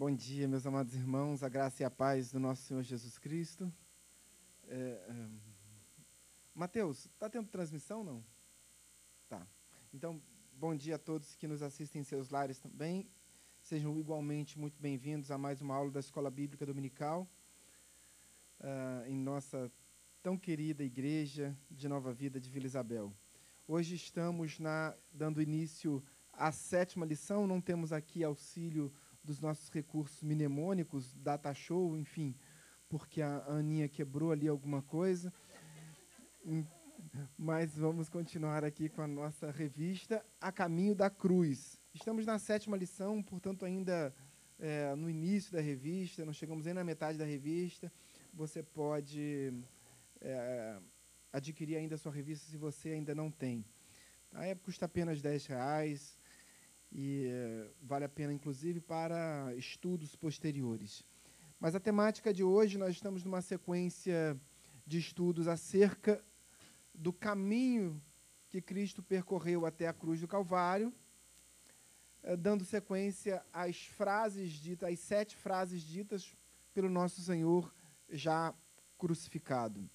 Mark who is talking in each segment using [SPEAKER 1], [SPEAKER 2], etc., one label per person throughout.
[SPEAKER 1] Bom dia, meus amados irmãos, a graça e a paz do nosso Senhor Jesus Cristo. É, é... Mateus, está tendo transmissão não? Tá. Então, bom dia a todos que nos assistem em seus lares também. Sejam igualmente muito bem-vindos a mais uma aula da Escola Bíblica Dominical, uh, em nossa tão querida igreja de Nova Vida de Vila Isabel. Hoje estamos na, dando início à sétima lição, não temos aqui auxílio dos nossos recursos mnemônicos, data show, enfim, porque a Aninha quebrou ali alguma coisa. Mas vamos continuar aqui com a nossa revista A Caminho da Cruz. Estamos na sétima lição, portanto, ainda é, no início da revista, não chegamos nem na metade da revista. Você pode é, adquirir ainda a sua revista se você ainda não tem. A época custa apenas 10 reais e é, vale a pena, inclusive, para estudos posteriores. Mas a temática de hoje, nós estamos numa sequência de estudos acerca do caminho que Cristo percorreu até a cruz do Calvário, é, dando sequência às frases ditas, às sete frases ditas pelo nosso Senhor já crucificado.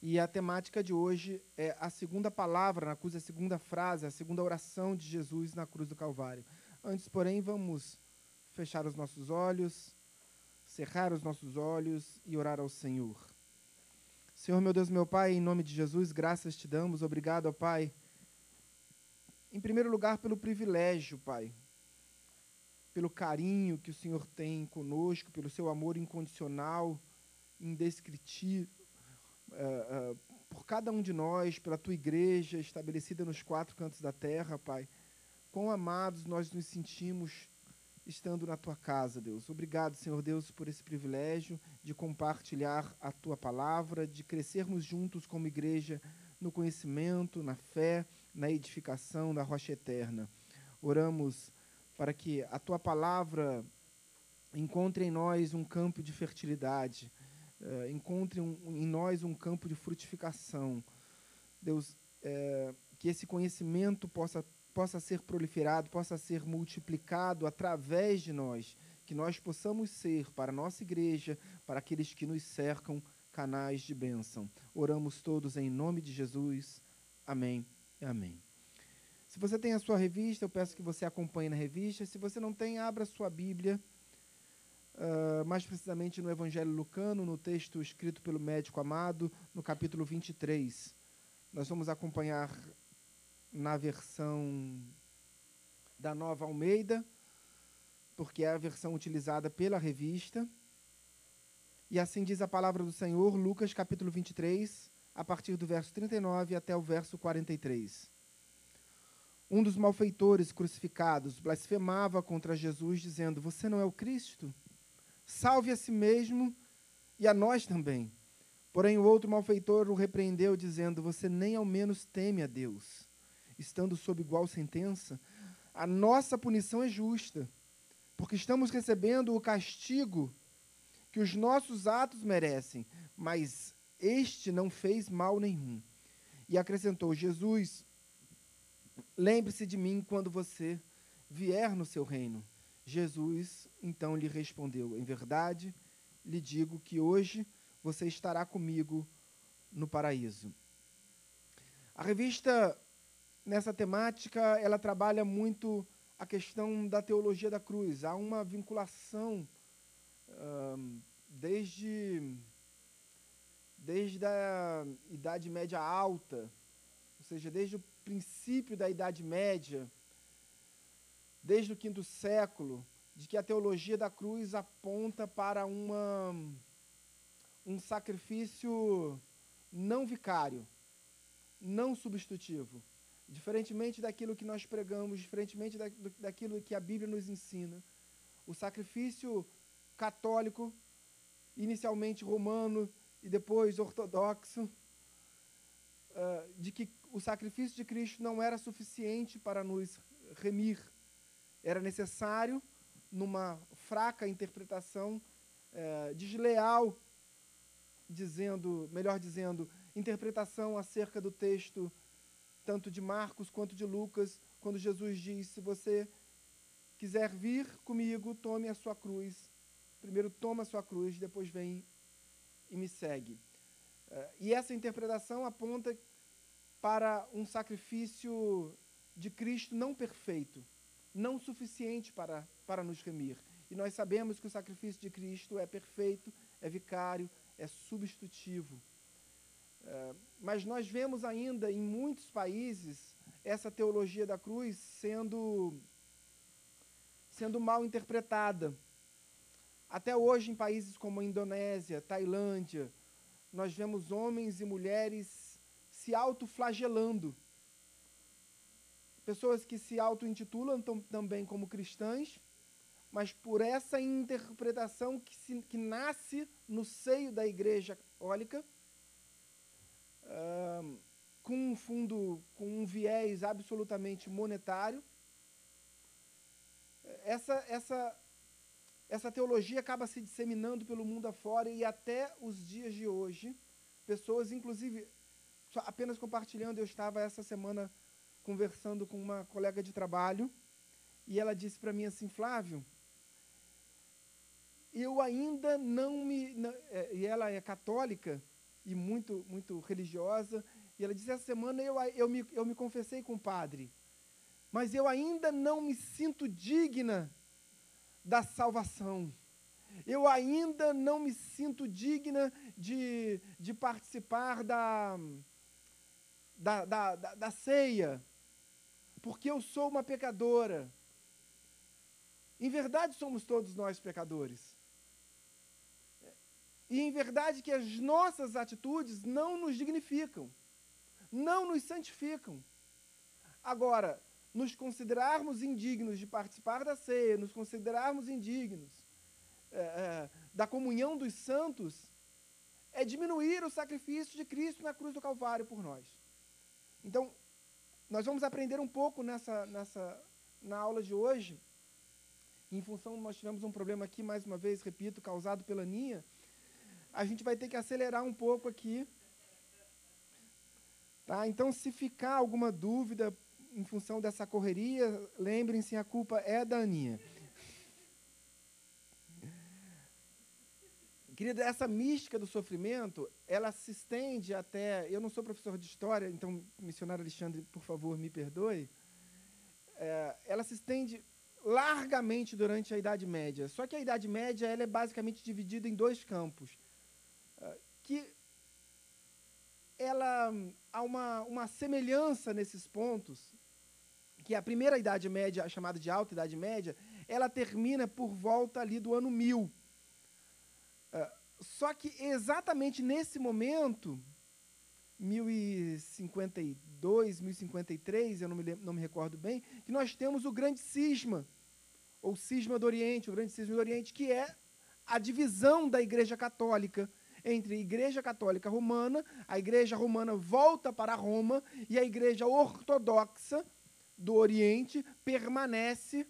[SPEAKER 1] E a temática de hoje é a segunda palavra na cruz, a segunda frase, a segunda oração de Jesus na cruz do Calvário. Antes, porém, vamos fechar os nossos olhos, cerrar os nossos olhos e orar ao Senhor. Senhor, meu Deus, meu Pai, em nome de Jesus, graças te damos. Obrigado, ó Pai. Em primeiro lugar, pelo privilégio, Pai, pelo carinho que o Senhor tem conosco, pelo seu amor incondicional, indescritível uh, por cada um de nós, pela tua igreja estabelecida nos quatro cantos da terra, Pai. Quão amados nós nos sentimos estando na tua casa, Deus. Obrigado, Senhor Deus, por esse privilégio de compartilhar a tua palavra, de crescermos juntos como igreja no conhecimento, na fé, na edificação da rocha eterna. Oramos para que a tua palavra encontre em nós um campo de fertilidade é, encontre um, em nós um campo de frutificação. Deus, é, que esse conhecimento possa, possa ser proliferado, possa ser multiplicado através de nós, que nós possamos ser, para a nossa igreja, para aqueles que nos cercam, canais de bênção. Oramos todos em nome de Jesus. Amém e amém. Se você tem a sua revista, eu peço que você acompanhe na revista. Se você não tem, abra sua Bíblia uh, mais precisamente no Evangelho Lucano, no texto escrito pelo médico amado, no capítulo 23. Nós vamos acompanhar na versão da Nova Almeida, porque é a versão utilizada pela revista. E assim diz a palavra do Senhor, Lucas capítulo 23, a partir do verso 39 até o verso 43. Um dos malfeitores crucificados blasfemava contra Jesus, dizendo: Você não é o Cristo? Salve a si mesmo e a nós também. Porém, o outro malfeitor o repreendeu, dizendo: Você nem ao menos teme a Deus, estando sob igual sentença. A nossa punição é justa, porque estamos recebendo o castigo que os nossos atos merecem, mas este não fez mal nenhum. E acrescentou: Jesus, lembre-se de mim quando você vier no seu reino. Jesus então lhe respondeu: Em verdade, lhe digo que hoje você estará comigo no paraíso. A revista, nessa temática, ela trabalha muito a questão da teologia da cruz. Há uma vinculação desde, desde a Idade Média Alta, ou seja, desde o princípio da Idade Média, desde o quinto século, de que a teologia da cruz aponta para uma, um sacrifício não vicário, não substitutivo. Diferentemente daquilo que nós pregamos, diferentemente da, daquilo que a Bíblia nos ensina, o sacrifício católico, inicialmente romano e depois ortodoxo, uh, de que o sacrifício de Cristo não era suficiente para nos remir era necessário, numa fraca interpretação é, desleal, dizendo, melhor dizendo, interpretação acerca do texto tanto de Marcos quanto de Lucas, quando Jesus diz: se você quiser vir comigo, tome a sua cruz. Primeiro toma a sua cruz, depois vem e me segue. Uh, e essa interpretação aponta para um sacrifício de Cristo não perfeito, não suficiente para, para nos remir. E nós sabemos que o sacrifício de Cristo é perfeito, é vicário, é substitutivo. Uh, mas nós vemos ainda em muitos países essa teologia da cruz sendo, sendo mal interpretada. Até hoje, em países como a Indonésia, Tailândia, nós vemos homens e mulheres se autoflagelando. Pessoas que se auto-intitulam também como cristãs, mas por essa interpretação que, se, que nasce no seio da Igreja Católica, uh, com um fundo, com um viés absolutamente monetário, essa, essa, essa teologia acaba se disseminando pelo mundo afora e até os dias de hoje, pessoas, inclusive, apenas compartilhando, eu estava essa semana conversando com uma colega de trabalho e ela disse para mim assim, Flávio, eu ainda não me. É, e ela é católica e muito, muito religiosa, e ela disse: essa semana eu, eu, me, eu me confessei com o padre, mas eu ainda não me sinto digna da salvação. Eu ainda não me sinto digna de, de participar da, da, da, da, da ceia, porque eu sou uma pecadora. Em verdade, somos todos nós pecadores. E em verdade que as nossas atitudes não nos dignificam não nos santificam. Agora, nos considerarmos indignos de participar da ceia, nos considerarmos indignos é, é, da comunhão dos santos, é diminuir o sacrifício de Cristo na cruz do Calvário por nós. Então, nós vamos aprender um pouco nessa, nessa, na aula de hoje. Em função, nós tivemos um problema aqui, mais uma vez, repito, causado pela Ninha. A gente vai ter que acelerar um pouco aqui Tá? Então, se ficar alguma dúvida em função dessa correria, lembrem-se, a culpa é da Aninha. Querida, essa mística do sofrimento, ela se estende até. Eu não sou professor de história, então, missionário Alexandre, por favor, me perdoe. É, ela se estende largamente durante a Idade Média. Só que a Idade Média ela é basicamente dividida em dois campos, é, que ela há uma, uma semelhança nesses pontos, que a primeira Idade Média, chamada de Alta Idade Média, ela termina por volta ali do ano 1000. Só que exatamente nesse momento, 1052, 1053, eu não me, lembro, não me recordo bem, que nós temos o grande cisma, ou cisma do Oriente, o grande cisma do Oriente, que é a divisão da Igreja Católica entre a Igreja Católica Romana, a Igreja Romana volta para Roma e a Igreja Ortodoxa do Oriente permanece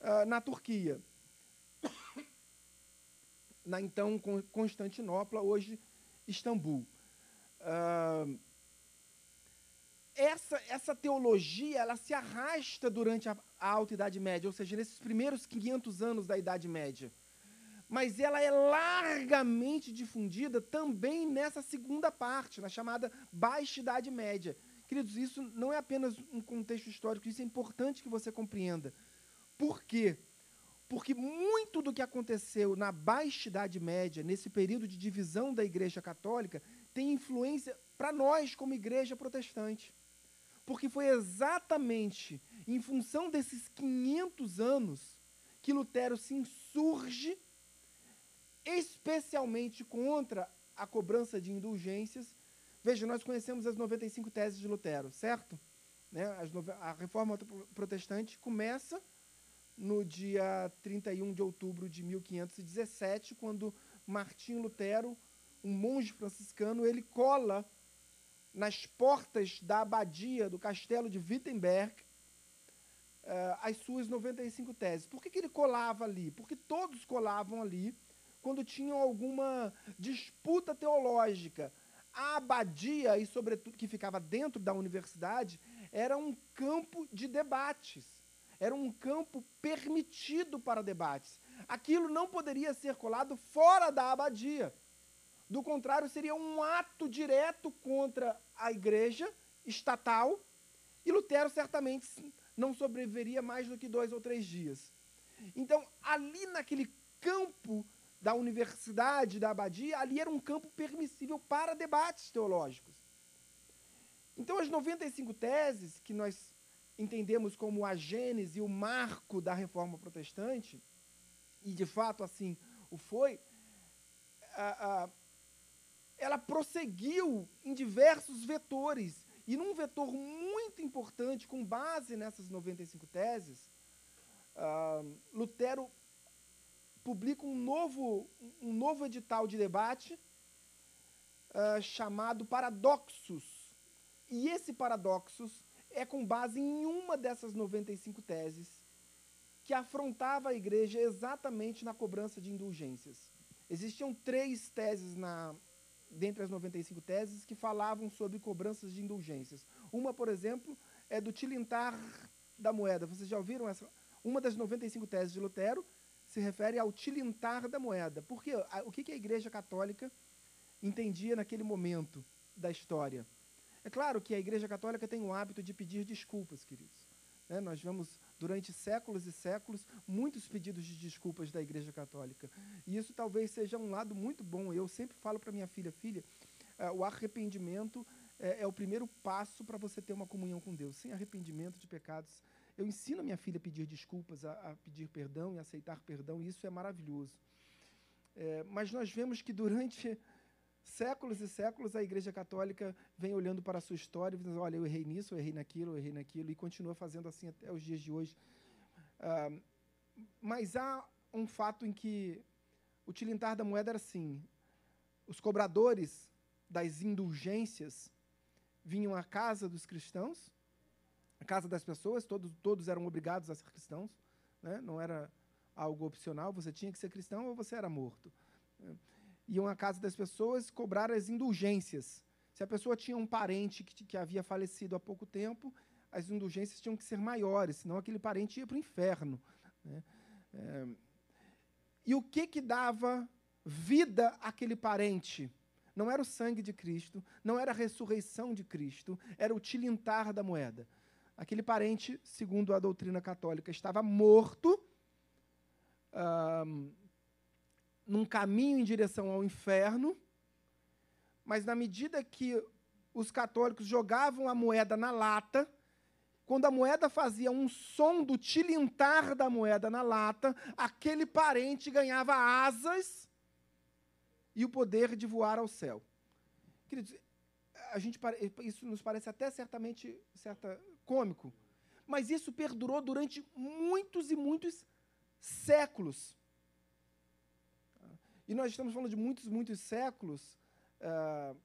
[SPEAKER 1] uh, na Turquia. Na então Constantinopla, hoje Istambul. Uh, essa, essa teologia ela se arrasta durante a, a Alta Idade Média, ou seja, nesses primeiros 500 anos da Idade Média mas ela é largamente difundida também nessa segunda parte, na chamada Baixa Idade Média. Queridos, isso não é apenas um contexto histórico, isso é importante que você compreenda. Por quê? Porque muito do que aconteceu na Baixa Idade Média, nesse período de divisão da Igreja Católica, tem influência para nós como Igreja Protestante. Porque foi exatamente em função desses 500 anos que Lutero se insurge especialmente contra a cobrança de indulgências. Veja, nós conhecemos as 95 teses de Lutero, certo? Né? a reforma protestante começa no dia 31 de outubro de 1517, quando Martim Lutero, um monge franciscano, ele cola nas portas da abadia do castelo de Wittenberg uh, as suas 95 teses. Por que, que ele colava ali? Porque todos colavam ali quando tinham alguma disputa teológica. A abadia, e sobretudo que ficava dentro da universidade, era um campo de debates. Era um campo permitido para debates. Aquilo não poderia ser colado fora da abadia. Do contrário, seria um ato direto contra a igreja estatal e Lutero certamente não sobreviveria mais do que dois ou três dias. Então, ali naquele campo da universidade, da abadia, ali era um campo permissível para debates teológicos. Então, as 95 teses, que nós entendemos como a gênese, o marco da reforma protestante, e de fato assim o foi, ela prosseguiu em diversos vetores. E num vetor muito importante, com base nessas 95 teses, Lutero publica um novo, um novo edital de debate uh, chamado Paradoxos. E esse Paradoxos é com base em uma dessas 95 teses que afrontava a igreja exatamente na cobrança de indulgências. Existiam três teses na, dentre as 95 teses que falavam sobre cobranças de indulgências. Uma, por exemplo, é do tilintar da moeda. Vocês já ouviram essa? Uma das 95 teses de Lutero se refere ao tilintar da moeda. Porque o que a Igreja Católica entendia naquele momento da história? É claro que a Igreja Católica tem o hábito de pedir desculpas, queridos. É, nós vemos durante séculos e séculos muitos pedidos de desculpas da Igreja Católica. E isso talvez seja um lado muito bom. Eu sempre falo para minha filha, filha, uh, o arrependimento é, é o primeiro passo para você ter uma comunhão com Deus. Sem arrependimento de pecados, eu ensino a minha filha a pedir desculpas, a, a pedir perdão e aceitar perdão, e isso é maravilhoso. É, mas nós vemos que durante séculos e séculos a Igreja Católica vem olhando para a sua história e dizendo: olha, eu errei nisso, eu errei naquilo, eu errei naquilo, e continua fazendo assim até os dias de hoje. Ah, mas há um fato em que o tilintar da moeda era assim: os cobradores das indulgências vinham à casa dos cristãos a casa das pessoas, todos, todos eram obrigados a ser cristãos, né? não era algo opcional, você tinha que ser cristão ou você era morto. Iam à casa das pessoas cobrar as indulgências. Se a pessoa tinha um parente que, que havia falecido há pouco tempo, as indulgências tinham que ser maiores, senão aquele parente ia para o inferno. Né? É, e o que, que dava vida àquele parente? Não era o sangue de Cristo, não era a ressurreição de Cristo, era o tilintar da moeda. Aquele parente, segundo a doutrina católica, estava morto num caminho em direção ao inferno, mas na medida que os católicos jogavam a moeda na lata, quando a moeda fazia um som do tilintar da moeda na lata, aquele parente ganhava asas e o poder de voar ao céu. Queridos, a gente, isso nos parece até certamente certa, cômico. Mas isso perdurou durante muitos e muitos séculos. E nós estamos falando de muitos, muitos séculos, uh,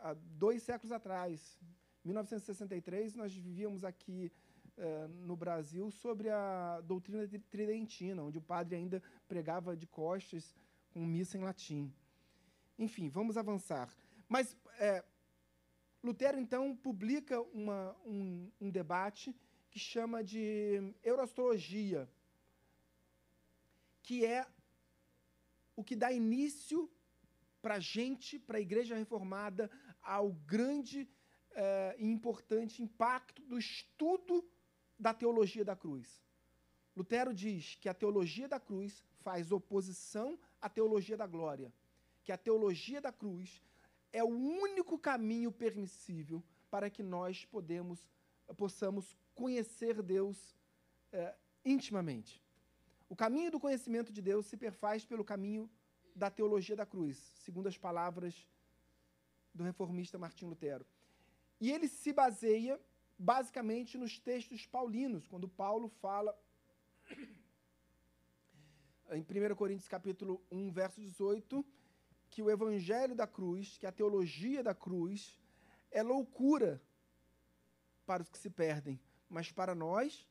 [SPEAKER 1] há dois séculos atrás. Em 1963, nós vivíamos aqui uh, no Brasil sobre a doutrina tridentina, onde o padre ainda pregava de costas com missa em latim. Enfim, vamos avançar. Mas é, Lutero, então, publica uma, um, um debate que chama de Eurostologia, que é o que dá início para a gente, para a Igreja Reformada, ao grande eh, e importante impacto do estudo da teologia da cruz. Lutero diz que a teologia da cruz faz oposição à teologia da glória, que a teologia da cruz é o único caminho permissível para que nós podemos, possamos conhecer Deus é, intimamente. O caminho do conhecimento de Deus se perfaz pelo caminho da teologia da cruz, segundo as palavras do reformista Martim Lutero. E ele se baseia basicamente nos textos paulinos, quando Paulo fala em 1 Coríntios capítulo 1, verso 18, que o evangelho da cruz, que a teologia da cruz, é loucura para os que se perdem, mas para nós,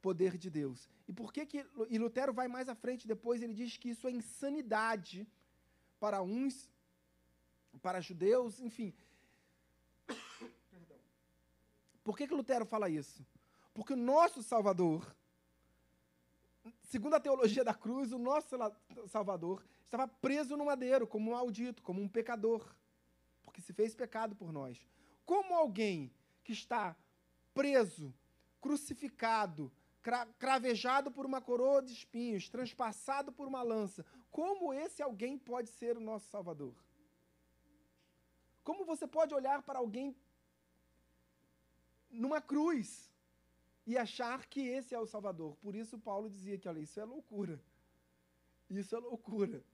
[SPEAKER 1] poder de Deus. E por que que e Lutero vai mais à frente depois, ele diz que isso é insanidade para uns, para judeus, enfim. Por que que Lutero fala isso? Porque o nosso Salvador, segundo a teologia da cruz, o nosso Salvador estava preso no madeiro, como um maldito, como um pecador, porque se fez pecado por nós. Como alguém que está preso, crucificado, cravejado por uma coroa de espinhos, transpassado por uma lança, como esse alguém pode ser o nosso Salvador? Como você pode olhar para alguém numa cruz e achar que esse é o Salvador? Por isso Paulo dizia que, olha, isso é loucura. Isso é loucura.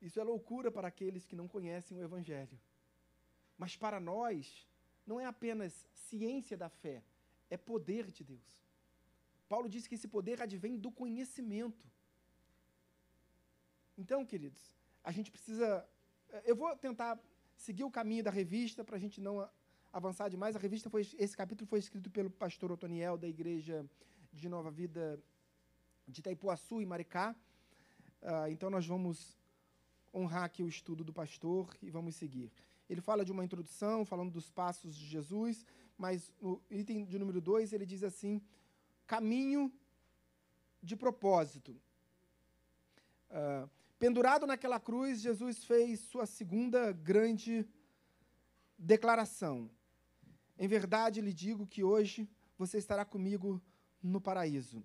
[SPEAKER 1] Isso é loucura para aqueles que não conhecem o Evangelho. Mas para nós, não é apenas ciência da fé, é poder de Deus. Paulo diz que esse poder advém do conhecimento. Então, queridos, a gente precisa. Eh, eu vou tentar seguir o caminho da revista para a gente não avançar demais. A revista foi, esse capítulo foi escrito pelo pastor Otoniel da igreja de Nova Vida de Itaipuaçu e Maricá. Uh, então nós vamos honrar aqui o estudo do pastor e vamos seguir. Ele fala de uma introdução, falando dos passos de Jesus, mas no item de número 2 ele diz assim: caminho de propósito. Uh, pendurado naquela cruz, Jesus fez sua segunda grande declaração. Em verdade lhe digo que hoje você estará comigo no paraíso.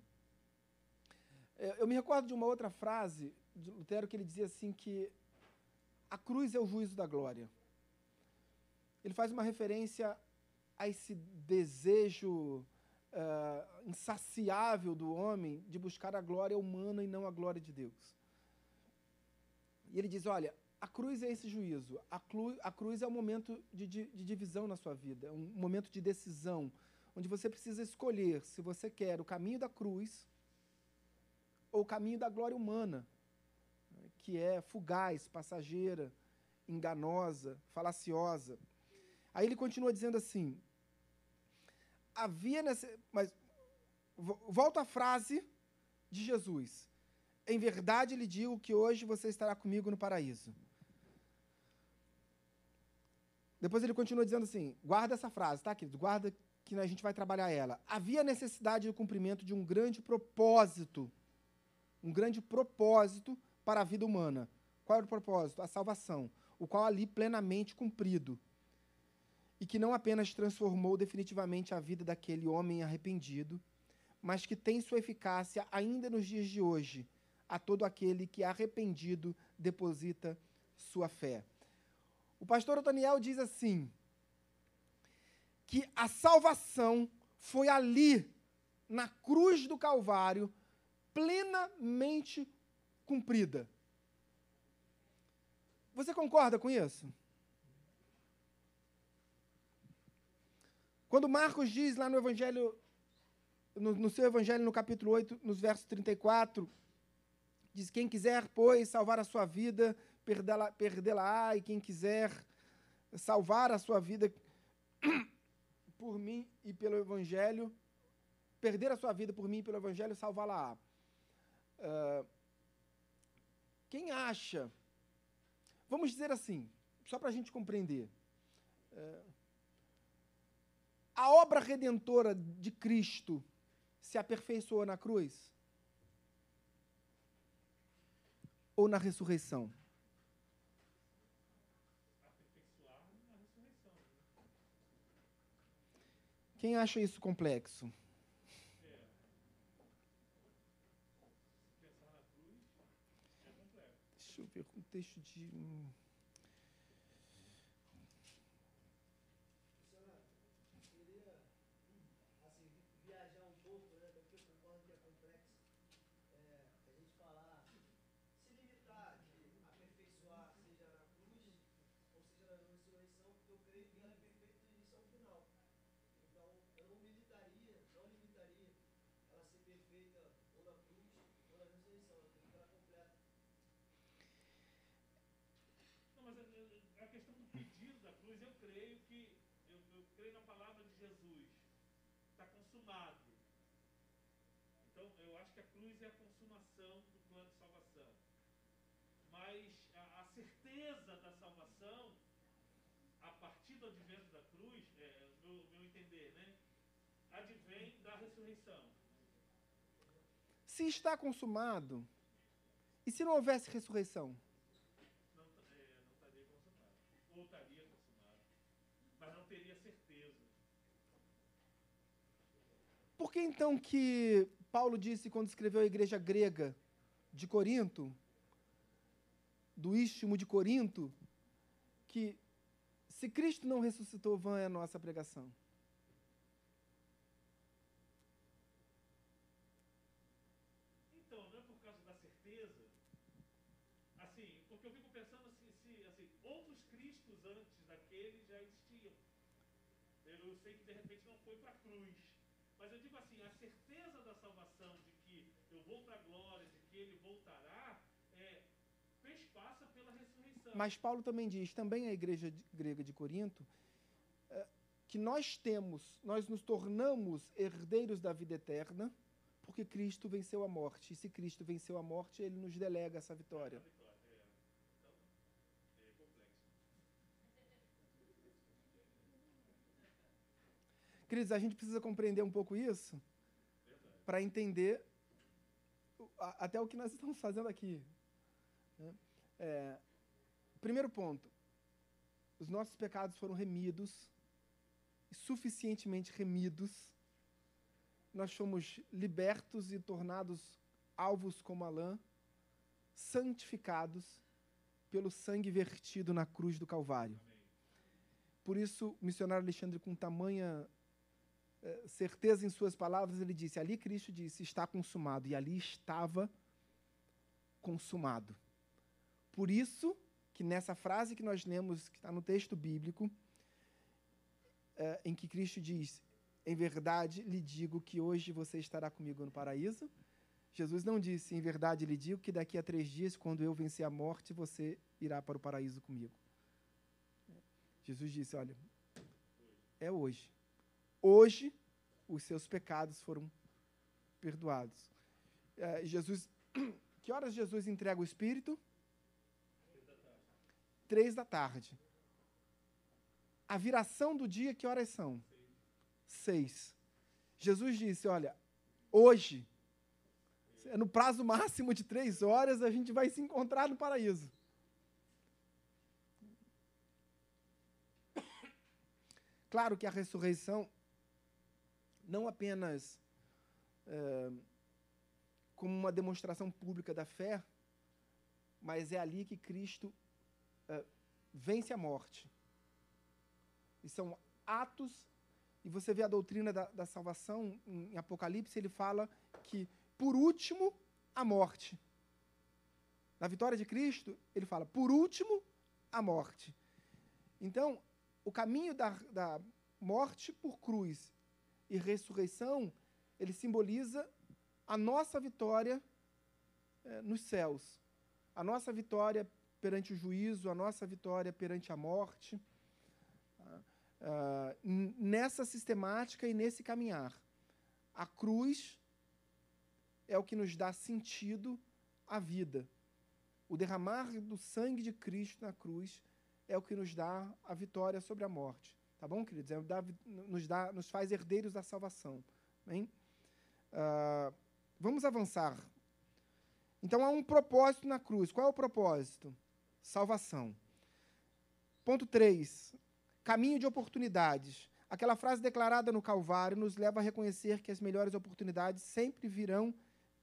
[SPEAKER 1] Eu me recordo de uma outra frase de Lutero que ele dizia assim que a cruz é o juízo da glória. Ele faz uma referência a esse desejo uh, insaciável do homem de buscar a glória humana e não a glória de Deus. E ele diz: olha, a cruz é esse juízo. A, a cruz é um momento de, de, de divisão na sua vida, um momento de decisão, onde você precisa escolher se você quer o caminho da cruz ou o caminho da glória humana, que é fugaz, passageira, enganosa, falaciosa. Aí ele continua dizendo assim: havia nesse, mas volta à frase de Jesus. Em verdade lhe digo que hoje você estará comigo no paraíso. Depois ele continua dizendo assim: guarda essa frase, tá, querido? Guarda que a gente vai trabalhar ela. Havia necessidade do cumprimento de um grande propósito, um grande propósito para a vida humana. Qual era o propósito? A salvação, o qual ali plenamente cumprido. E que não apenas transformou definitivamente a vida daquele homem arrependido, mas que tem sua eficácia ainda nos dias de hoje a todo aquele que arrependido deposita sua fé. O pastor Otoniel diz assim: que a salvação foi ali, na cruz do Calvário, plenamente cumprida. Você concorda com isso? Quando Marcos diz lá no Evangelho, no, no seu Evangelho, no capítulo 8, nos versos 34, diz: Quem quiser, pois, salvar a sua vida, perdê-la, perdê-la-á, e quem quiser salvar a sua vida por mim e pelo Evangelho, perder a sua vida por mim e pelo Evangelho, salvá-la-á. Uh, quem acha, vamos dizer assim, só para a gente compreender, uh, a obra redentora de Cristo se aperfeiçoou na cruz? Ou na ressurreição? Quem acha isso complexo? Deixa eu ver com um texto de.
[SPEAKER 2] Que a cruz é a consumação do plano de salvação. Mas a, a certeza da salvação, a partir do advento da cruz, é, meu, meu entender, né? Advém da ressurreição.
[SPEAKER 1] se está consumado, e se não houvesse ressurreição? Por que então que Paulo disse quando escreveu a igreja grega de Corinto, do istmo de Corinto, que se Cristo não ressuscitou, vã é a nossa pregação?
[SPEAKER 2] Eu sei que de repente não foi para a cruz. Assim, a certeza da salvação de que eu vou para a glória, de que ele voltará, é, fez passa pela ressurreição.
[SPEAKER 1] Mas Paulo também diz, também a igreja grega de Corinto, eh, que nós temos, nós nos tornamos herdeiros da vida eterna, porque Cristo venceu a morte. E se Cristo venceu a morte, ele nos delega essa vitória.
[SPEAKER 2] Vitória, é. Então, é complexo.
[SPEAKER 1] Queridos, a gente precisa compreender um pouco isso para entender até o que nós estamos fazendo aqui. né? É, primeiro ponto: os nossos pecados foram remidos, suficientemente remidos. Nós fomos libertos e tornados alvos como a lã, santificados pelo sangue vertido na cruz do Calvário. Por isso, o missionário Alexandre, com tamanha certeza em suas palavras, ele disse: Ali Cristo disse, está consumado, e ali estava consumado. Por isso, que nessa frase que nós lemos, que está no texto bíblico, eh, em que Cristo diz: Em verdade lhe digo que hoje você estará comigo no paraíso. Jesus não disse: Em verdade lhe digo que daqui a três dias, quando eu vencer a morte, você irá para o paraíso comigo. Jesus disse: Olha, é hoje. Hoje os seus pecados foram perdoados. É, Jesus, que horas Jesus entrega o Espírito? Três da tarde. A viração do dia, que horas são? Seis. Jesus disse: Olha, hoje, no prazo máximo de três horas, a gente vai se encontrar no paraíso. Claro que a ressurreição não apenas é, como uma demonstração pública da fé, mas é ali que Cristo é, vence a morte. E são atos, e você vê a doutrina da, da salvação em, Apocalipse, ele fala que, por último, a morte. Na vitória de Cristo, ele fala, por último, a morte. Então, o caminho da, da morte por cruz e ressurreição, ele simboliza a nossa vitória eh, nos céus, a nossa vitória perante o juízo, a nossa vitória perante a morte. Ah, n- nessa sistemática e nesse caminhar, a cruz é o que nos dá sentido à vida. O derramar do sangue de Cristo na cruz é o que nos dá a vitória sobre a morte. Tá bom, queridos? É, dá- nos, dá, nos faz herdeiros da salvação. Bem? Ah, vamos avançar. Então há um propósito na cruz. Qual é o propósito? Salvação. Ponto 3. Caminho de oportunidades. Aquela frase declarada no Calvário nos leva a reconhecer que as melhores oportunidades sempre virão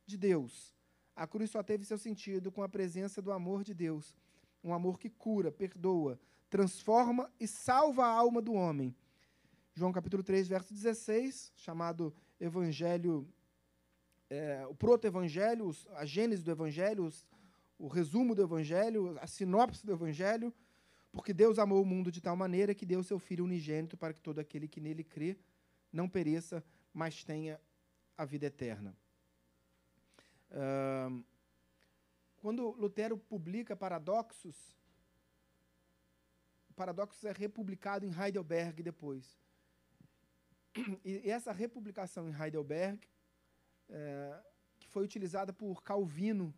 [SPEAKER 1] de Deus. A cruz só teve seu sentido com a presença do amor de Deus. Um amor que cura, perdoa, transforma e salva a alma do homem. João capítulo 3, verso 16, chamado Evangelho, é, o proto-evangelho, a gênese do evangelho, os- o resumo do evangelho, a sinopse do evangelho, porque Deus amou o mundo de tal maneira que deu seu Filho unigênito para que todo aquele que nele crê não pereça, mas tenha a vida eterna. Ahn, quando Lutero publica Paradoxos, Paradoxos é republicado em Heidelberg depois. E essa republicação em Heidelberg, é, que foi utilizada por Calvino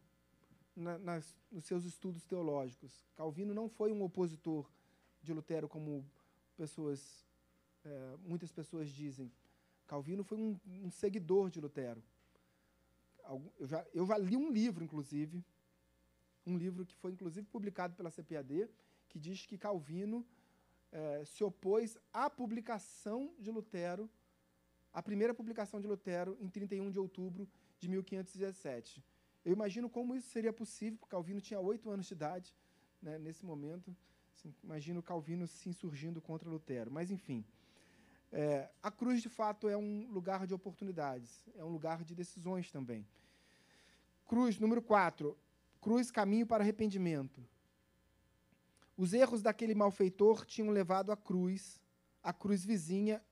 [SPEAKER 1] na- nas- nos seus estudos teológicos. Calvino não foi um opositor de Lutero, como pessoas, é, muitas pessoas dizem. Calvino foi um, um seguidor de Lutero. eu já, eu já li um livro, inclusive, um livro que foi inclusive publicado pela CPAD, que diz que Calvino eh, se opôs à publicação de Lutero, a primeira publicação de Lutero, em 31 de outubro de 1517. Eu imagino como isso seria possível, porque Calvino tinha oito anos de idade né, nesse momento. Assim, imagino Calvino se insurgindo contra Lutero. Mas, enfim. É, a cruz, de fato, é um lugar de oportunidades, é um lugar de decisões também. Cruz, número 4. Cruz, caminho para arrependimento. Os erros daquele malfeitor tinham levado à cruz, a cruz vizinha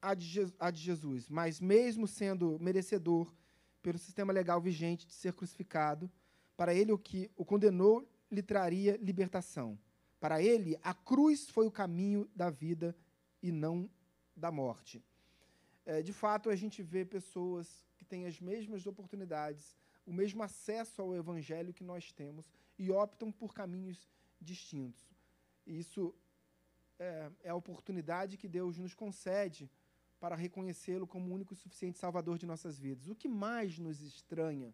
[SPEAKER 1] a de Jesus. Mas, mesmo sendo merecedor, pelo sistema legal vigente, de ser crucificado, para ele o que o condenou lhe traria libertação. Para ele, a cruz foi o caminho da vida e não da morte. É, de fato, a gente vê pessoas que têm as mesmas oportunidades, o mesmo acesso ao evangelho que nós temos e optam por caminhos distintos. Isso é, é a oportunidade que Deus nos concede para reconhecê-lo como único e suficiente Salvador de nossas vidas. O que mais nos estranha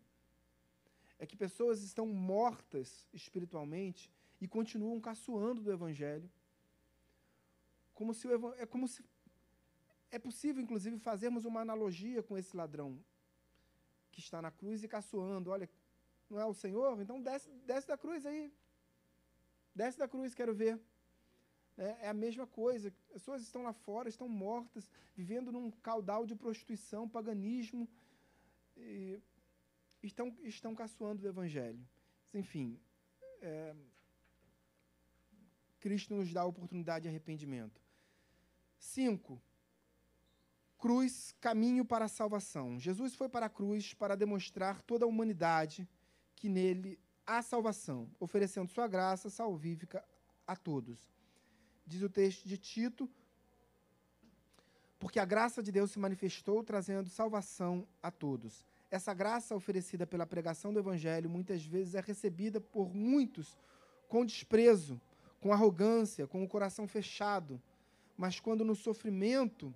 [SPEAKER 1] é que pessoas estão mortas espiritualmente e continuam caçoando do Evangelho, como se o, é como se é possível, inclusive, fazermos uma analogia com esse ladrão que está na cruz e caçoando. Olha, não é o Senhor? Então desce, desce da cruz aí. Desce da cruz, quero ver. É, é a mesma coisa. Pessoas estão lá fora, estão mortas, vivendo num caudal de prostituição, paganismo, estão, estão caçoando do Evangelho. Enfim, é, Cristo nos dá a oportunidade de arrependimento. Cinco, cruz, caminho para a salvação. Jesus foi para a cruz para demonstrar toda a humanidade que nele há salvação, oferecendo sua graça salvífica a todos. Diz o texto de Tito, porque a graça de Deus se manifestou trazendo salvação a todos. Essa graça oferecida pela pregação do evangelho muitas vezes é recebida por muitos com desprezo, com arrogância, com o coração fechado. Mas quando no sofrimento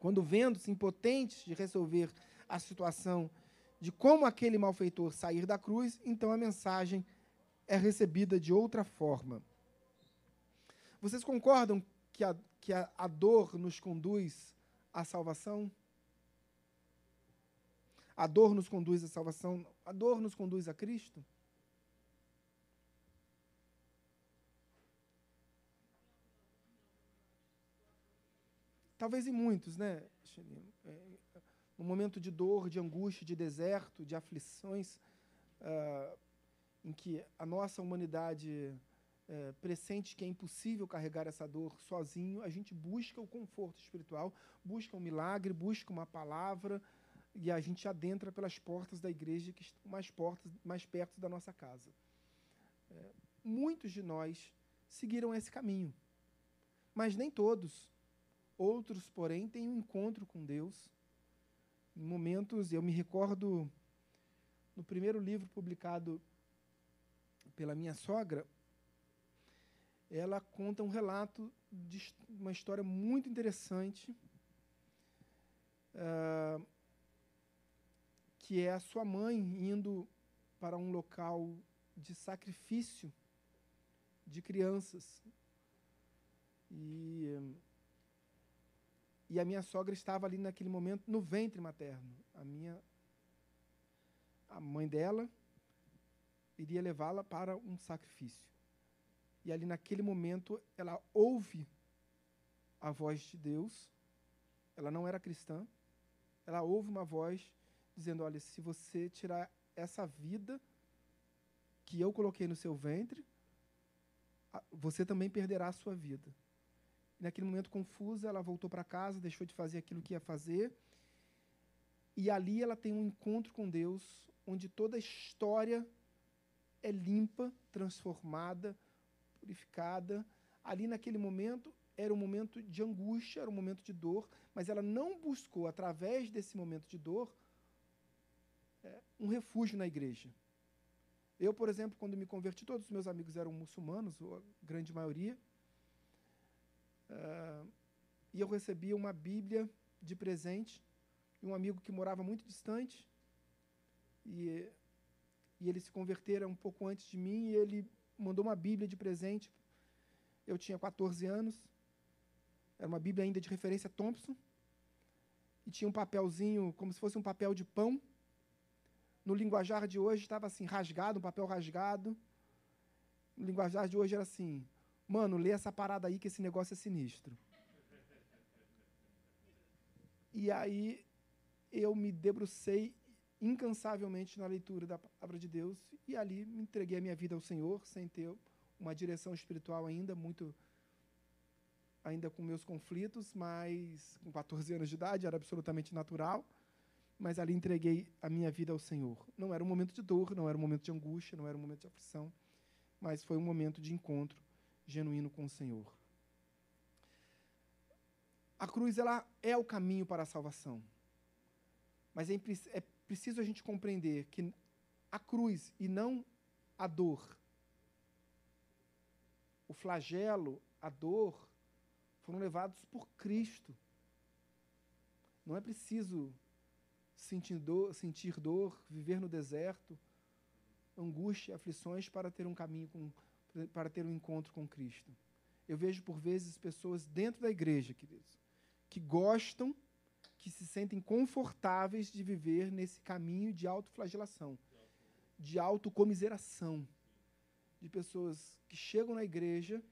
[SPEAKER 1] quando vendo-se impotentes de resolver a situação de como aquele malfeitor sair da cruz, então a mensagem é recebida de outra forma. Vocês concordam que a, que a, a dor nos conduz à salvação? A dor nos conduz à salvação? A dor nos conduz a Cristo? Talvez em muitos, né, no momento de dor, de angústia, de deserto, de aflições, uh, em que a nossa humanidade uh, pressente que é impossível carregar essa dor sozinho, a gente busca o conforto espiritual, busca um milagre, busca uma palavra, e a gente adentra pelas portas da igreja que estão mais, portas, mais perto da nossa casa. É, muitos de nós seguiram esse caminho, mas nem todos. Outros, porém, têm um encontro com Deus. Em momentos, eu me recordo no primeiro livro publicado pela minha sogra, ela conta um relato de uma história muito interessante, uh, que é a sua mãe indo para um local de sacrifício de crianças. E e a minha sogra estava ali naquele momento no ventre materno. A minha a mãe dela iria levá-la para um sacrifício. E ali naquele momento ela ouve a voz de Deus. Ela não era cristã. Ela ouve uma voz dizendo: "Olha, se você tirar essa vida que eu coloquei no seu ventre, você também perderá a sua vida." Naquele momento confusa, ela voltou para casa, deixou de fazer aquilo que ia fazer. E ali ela tem um encontro com Deus, onde toda a história é limpa, transformada, purificada. Ali naquele momento era um momento de angústia, era um momento de dor, mas ela não buscou, através desse momento de dor, é, um refúgio na igreja. Eu, por exemplo, quando me converti, todos os meus amigos eram muçulmanos, a grande maioria. Uh, e eu recebi uma Bíblia de presente de um amigo que morava muito distante. E, e ele se convertera um pouco antes de mim e ele mandou uma Bíblia de presente. Eu tinha 14 anos. Era uma Bíblia ainda de referência Thompson. E tinha um papelzinho, como se fosse um papel de pão. No linguajar de hoje estava assim, rasgado, um papel rasgado. No linguajar de hoje era assim: Mano, lê essa parada aí que esse negócio é sinistro. E aí eu me debrucei incansavelmente na leitura da palavra de Deus e ali me entreguei a minha vida ao Senhor sem ter uma direção espiritual ainda muito ainda com meus conflitos, mas com 14 anos de idade era absolutamente natural, mas ali entreguei a minha vida ao Senhor. Não era um momento de dor, não era um momento de angústia, não era um momento de aflição, mas foi um momento de encontro genuíno com o Senhor. A cruz ela é o caminho para a salvação. Mas é, é preciso a gente compreender que a cruz e não a dor, o flagelo, a dor, foram levados por Cristo. Não é preciso sentir dor, sentir dor, viver no deserto, angústia, aflições para ter um caminho com, para ter um encontro com Cristo. Eu vejo por vezes pessoas dentro da igreja, queridos, que gostam, que se sentem confortáveis de viver nesse caminho de autoflagelação, de autocomiseração, de pessoas que chegam na igreja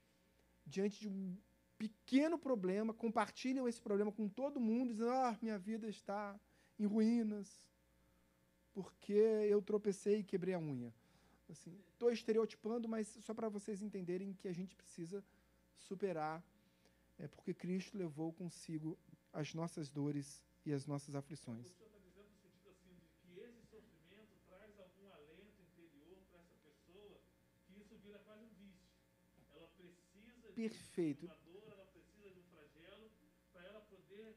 [SPEAKER 1] diante de um pequeno problema, compartilham esse problema com todo mundo, dizendo: "Ah, minha vida está em ruínas, porque eu tropecei e quebrei a unha". Assim, estou estereotipando, mas só para vocês entenderem que a gente precisa superar é porque Cristo levou consigo as nossas dores e as nossas aflições.
[SPEAKER 2] Sentido assim
[SPEAKER 1] Perfeito.
[SPEAKER 2] de uma dor, ela precisa de um flagelo para ela poder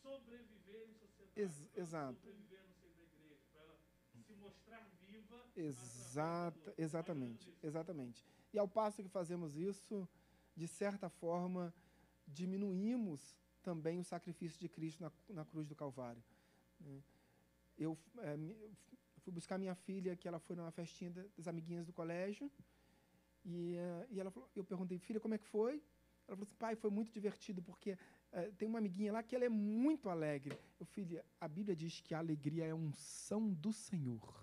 [SPEAKER 2] sobreviver em sociedade.
[SPEAKER 1] Ex
[SPEAKER 2] pra ela
[SPEAKER 1] exato.
[SPEAKER 2] Sobreviver no seio da igreja, para ela se mostrar viva.
[SPEAKER 1] Exata, exatamente, exatamente. E ao passo que fazemos isso, de certa forma, diminuímos também o sacrifício de Cristo na, na cruz do Calvário. né? Eu é, fui buscar minha filha, que ela foi numa festinha da- das amiguinhas do colégio, e, eh, e ela falou, eu perguntei, filha, como é que foi? Ela falou assim, pai, foi muito divertido, porque eh, tem uma amiguinha lá que ela é muito alegre. Eu, filha, a Bíblia diz que a alegria é unção do Senhor.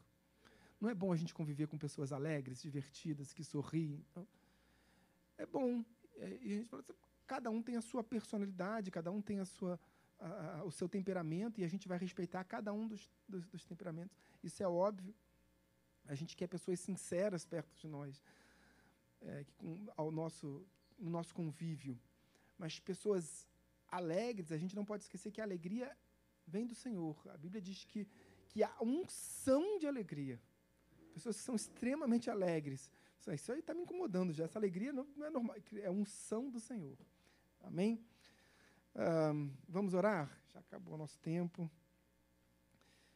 [SPEAKER 1] Não é bom a gente conviver com pessoas alegres, divertidas, que sorriem? É bom. É, E a gente fala assim, cada um tem a sua personalidade, cada um tem a sua, a- a- o seu temperamento, e a gente vai respeitar cada um dos, dos, dos temperamentos. Isso é óbvio. A gente quer pessoas sinceras perto de nós, é, que com, ao nosso, no nosso convívio. Mas pessoas alegres, a gente não pode esquecer que a alegria vem do Senhor. A Bíblia diz que, que há unção de alegria. Pessoas que são extremamente alegres. Isso aí- está me incomodando já. Essa alegria não, é normal, é unção do Senhor. Amém? Vamos orar? Já acabou o nosso tempo.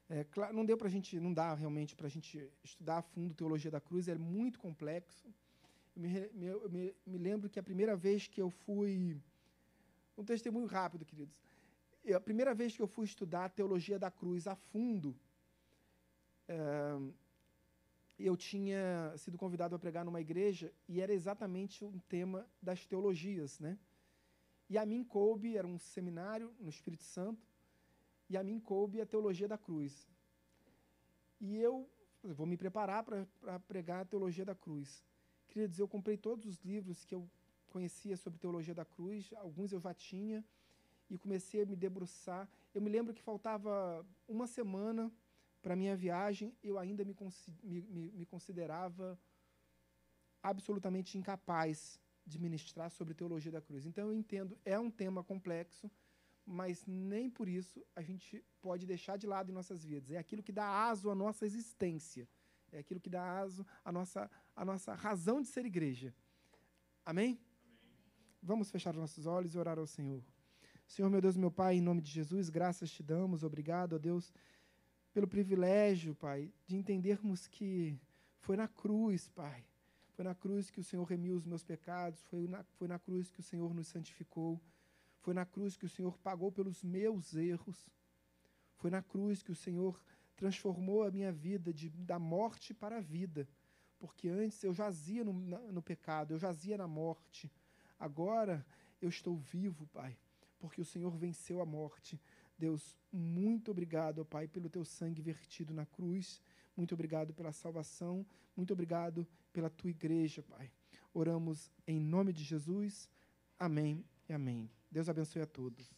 [SPEAKER 1] É, claro, não deu para a gente, não dá realmente para a gente estudar a fundo teologia da cruz, é muito complexo. Eu me, me- eu me lembro que a primeira vez que eu fui, um testemunho rápido, queridos. Eu- a primeira vez que eu fui estudar a teologia da cruz a fundo, é, eu tinha sido convidado a pregar numa igreja e era exatamente um tema das teologias, né? E a mim coube, era um seminário no Espírito Santo, e a mim coube a teologia da cruz. E eu vou me preparar para pregar a teologia da cruz. Queria dizer, eu comprei todos os livros que eu conhecia sobre teologia da cruz, alguns eu já tinha, e comecei a me debruçar. Eu me lembro que faltava uma semana para minha viagem, eu ainda me, me, me, me considerava absolutamente incapaz de ministrar sobre teologia da cruz. Então eu entendo, é um tema complexo, mas nem por isso a gente pode deixar de lado em nossas vidas. É aquilo que dá aso à nossa existência. É aquilo que dá aso à nossa, à nossa razão de ser igreja. Amém? Vamos fechar os nossos olhos e orar ao Senhor. Senhor, meu Deus, meu Pai, em nome de Jesus, graças te damos. Obrigado, ó Deus, pelo privilégio, Pai, de entendermos que foi na cruz, Pai. Foi na cruz que o Senhor remiu os meus pecados, foi na, foi na cruz que o Senhor nos santificou, foi na cruz que o Senhor pagou pelos meus erros, foi na cruz que o Senhor transformou a minha vida de, da morte para a vida. Porque antes eu jazia no, no pecado, eu jazia na morte. Agora eu estou vivo, Pai, porque o Senhor venceu a morte. Deus, muito obrigado, Pai, pelo teu sangue vertido na cruz. Muito obrigado pela salvação. Muito obrigado pela tua igreja, Pai. Oramos em nome de Jesus. Amém e amém. Deus abençoe a todos.